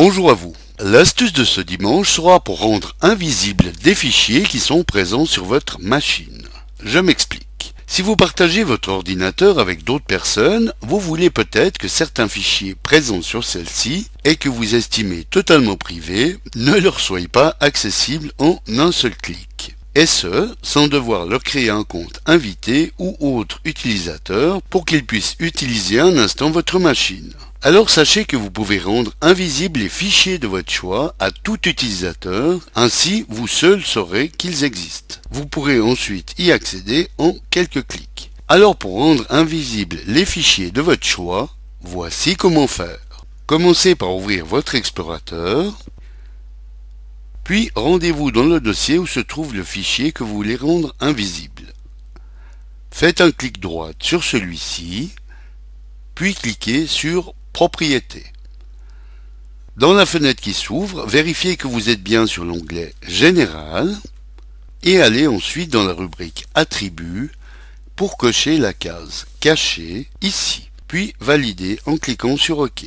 Bonjour à vous. L'astuce de ce dimanche sera pour rendre invisibles des fichiers qui sont présents sur votre machine. Je m'explique. Si vous partagez votre ordinateur avec d'autres personnes, vous voulez peut-être que certains fichiers présents sur celle-ci et que vous estimez totalement privés ne leur soient pas accessibles en un seul clic. Et ce, sans devoir leur créer un compte invité ou autre utilisateur pour qu'ils puissent utiliser un instant votre machine. Alors sachez que vous pouvez rendre invisibles les fichiers de votre choix à tout utilisateur, ainsi vous seul saurez qu'ils existent. Vous pourrez ensuite y accéder en quelques clics. Alors pour rendre invisibles les fichiers de votre choix, voici comment faire. Commencez par ouvrir votre explorateur, puis rendez-vous dans le dossier où se trouve le fichier que vous voulez rendre invisible. Faites un clic droit sur celui-ci, puis cliquez sur Propriétés. Dans la fenêtre qui s'ouvre, vérifiez que vous êtes bien sur l'onglet Général et allez ensuite dans la rubrique Attributs pour cocher la case Cacher ici, puis valider en cliquant sur OK.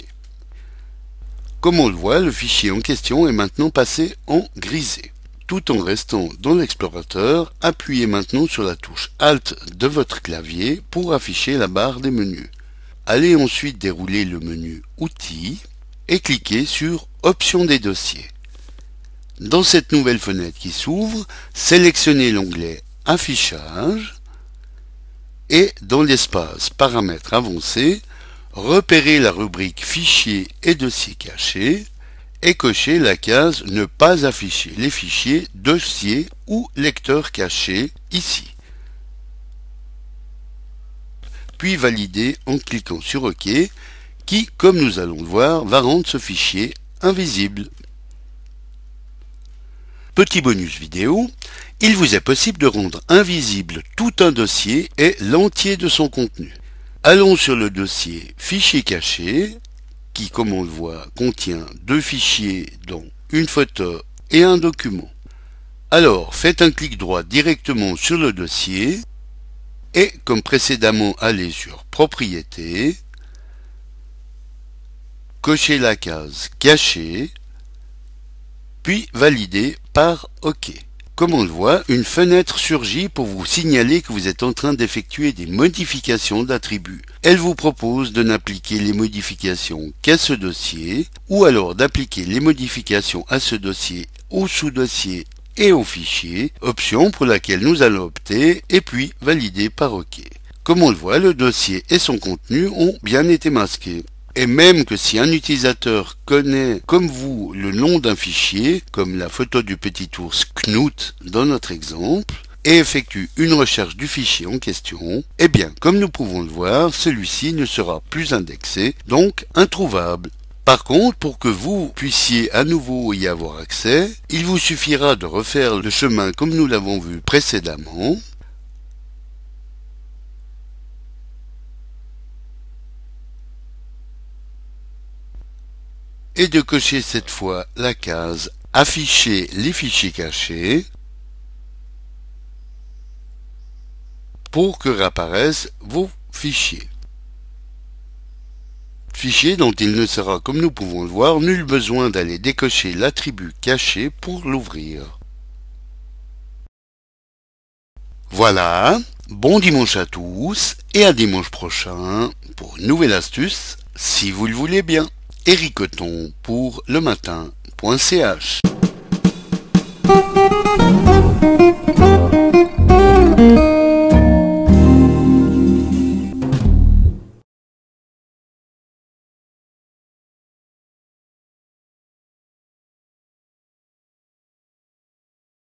Comme on le voit, le fichier en question est maintenant passé en grisé. Tout en restant dans l'explorateur, appuyez maintenant sur la touche Alt de votre clavier pour afficher la barre des menus. Allez ensuite dérouler le menu Outils et cliquez sur Options des dossiers. Dans cette nouvelle fenêtre qui s'ouvre, sélectionnez l'onglet Affichage et dans l'espace Paramètres avancés, repérez la rubrique Fichiers et dossiers cachés et cochez la case Ne pas afficher les fichiers, dossiers ou lecteurs cachés ici. Puis validez en cliquant sur OK qui, comme nous allons le voir, va rendre ce fichier invisible. Petit bonus vidéo, il vous est possible de rendre invisible tout un dossier et l'entier de son contenu. Allons sur le dossier Fichier caché, qui comme on le voit contient deux fichiers dont une photo et un document. Alors faites un clic droit directement sur le dossier et comme précédemment allez sur Propriétés, cochez la case Cacher puis valider par OK. Comme on le voit, une fenêtre surgit pour vous signaler que vous êtes en train d'effectuer des modifications d'attributs. Elle vous propose de n'appliquer les modifications qu'à ce dossier, ou alors d'appliquer les modifications à ce dossier, au sous-dossier et au fichier, option pour laquelle nous allons opter, et puis valider par OK. Comme on le voit, le dossier et son contenu ont bien été masqués. Et même que si un utilisateur connaît, comme vous, le nom d'un fichier, comme la photo du petit ours Knut dans notre exemple, et effectue une recherche du fichier en question, eh bien, comme nous pouvons le voir, celui-ci ne sera plus indexé, donc introuvable. Par contre, pour que vous puissiez à nouveau y avoir accès, il vous suffira de refaire le chemin comme nous l'avons vu précédemment, et de cocher cette fois la case Afficher les fichiers cachés pour que réapparaissent vos fichiers. Fichier dont il ne sera, comme nous pouvons le voir, nul besoin d'aller décocher l'attribut caché pour l'ouvrir. Voilà, bon dimanche à tous et à dimanche prochain pour une nouvelle astuce, si vous le voulez bien. Éric pour le matin.ch